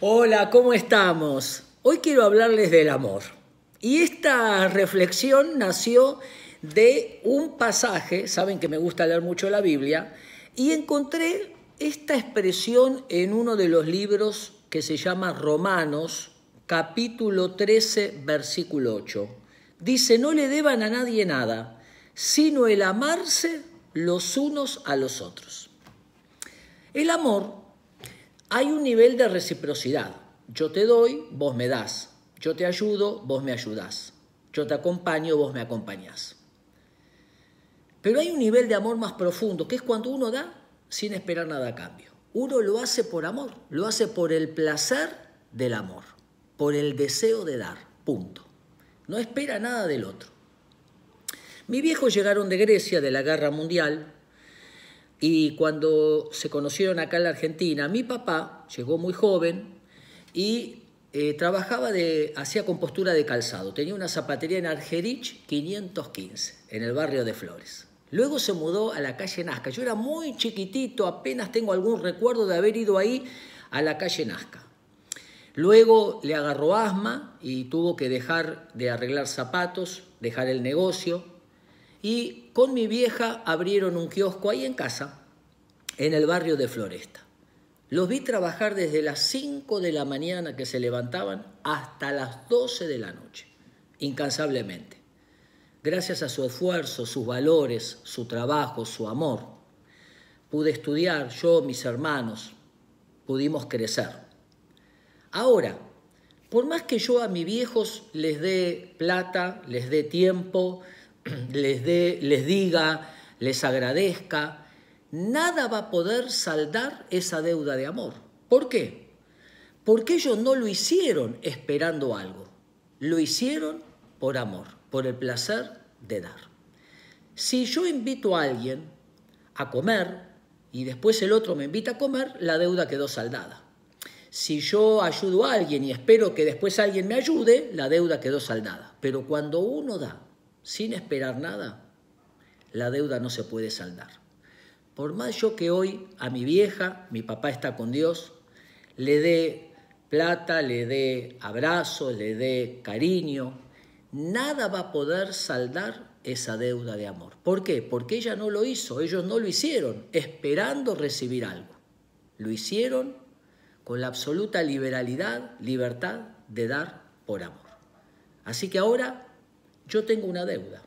Hola, ¿cómo estamos? Hoy quiero hablarles del amor. Y esta reflexión nació de un pasaje, saben que me gusta leer mucho la Biblia, y encontré esta expresión en uno de los libros que se llama Romanos, capítulo 13, versículo 8. Dice, no le deban a nadie nada, sino el amarse los unos a los otros. El amor hay un nivel de reciprocidad. Yo te doy, vos me das. Yo te ayudo, vos me ayudás. Yo te acompaño, vos me acompañás. Pero hay un nivel de amor más profundo, que es cuando uno da sin esperar nada a cambio. Uno lo hace por amor, lo hace por el placer del amor, por el deseo de dar, punto. No espera nada del otro. Mi viejos llegaron de Grecia, de la guerra mundial, y cuando se conocieron acá en la Argentina, mi papá llegó muy joven y eh, trabajaba de, hacía compostura de calzado. Tenía una zapatería en Argerich 515, en el barrio de Flores. Luego se mudó a la calle Nazca. Yo era muy chiquitito, apenas tengo algún recuerdo de haber ido ahí a la calle Nazca. Luego le agarró asma y tuvo que dejar de arreglar zapatos, dejar el negocio, y con mi vieja abrieron un kiosco ahí en casa, en el barrio de Floresta. Los vi trabajar desde las 5 de la mañana que se levantaban hasta las 12 de la noche, incansablemente. Gracias a su esfuerzo, sus valores, su trabajo, su amor, pude estudiar, yo, mis hermanos, pudimos crecer. Ahora, por más que yo a mis viejos les dé plata, les dé tiempo, les, les diga, les agradezca, nada va a poder saldar esa deuda de amor. ¿Por qué? Porque ellos no lo hicieron esperando algo, lo hicieron por amor, por el placer de dar. Si yo invito a alguien a comer y después el otro me invita a comer, la deuda quedó saldada. Si yo ayudo a alguien y espero que después alguien me ayude, la deuda quedó saldada. Pero cuando uno da sin esperar nada, la deuda no se puede saldar. Por más yo que hoy a mi vieja, mi papá está con Dios, le dé plata, le dé abrazo, le dé cariño, nada va a poder saldar esa deuda de amor. ¿Por qué? Porque ella no lo hizo, ellos no lo hicieron esperando recibir algo. Lo hicieron con la absoluta liberalidad, libertad de dar por amor. Así que ahora yo tengo una deuda.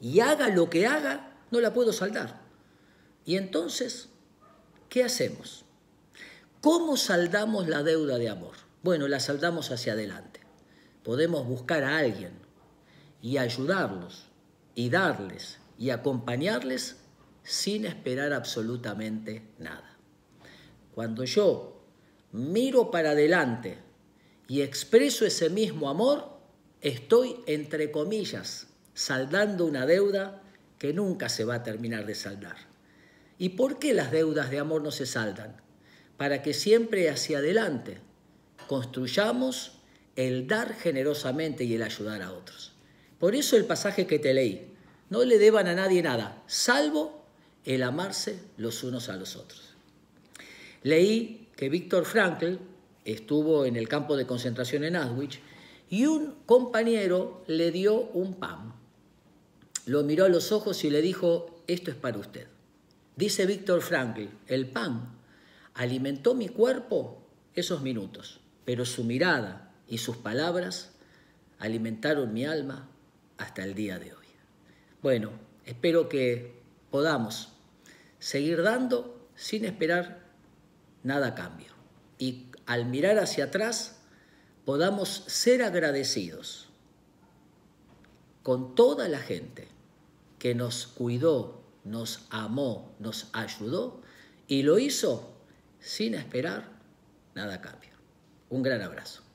Y haga lo que haga, no la puedo saldar. Y entonces, ¿qué hacemos? ¿Cómo saldamos la deuda de amor? Bueno, la saldamos hacia adelante. Podemos buscar a alguien y ayudarlos y darles y acompañarles sin esperar absolutamente nada. Cuando yo miro para adelante y expreso ese mismo amor, estoy, entre comillas, saldando una deuda que nunca se va a terminar de saldar. ¿Y por qué las deudas de amor no se saldan? Para que siempre hacia adelante construyamos el dar generosamente y el ayudar a otros. Por eso el pasaje que te leí, no le deban a nadie nada, salvo el amarse los unos a los otros. Leí que Víctor Frankl estuvo en el campo de concentración en Auschwitz y un compañero le dio un pan. Lo miró a los ojos y le dijo, esto es para usted. Dice Víctor Frankl, el pan alimentó mi cuerpo esos minutos, pero su mirada y sus palabras alimentaron mi alma hasta el día de hoy. Bueno, espero que podamos seguir dando sin esperar nada a cambio. Y al mirar hacia atrás, podamos ser agradecidos con toda la gente que nos cuidó, nos amó, nos ayudó y lo hizo sin esperar nada a cambio. Un gran abrazo.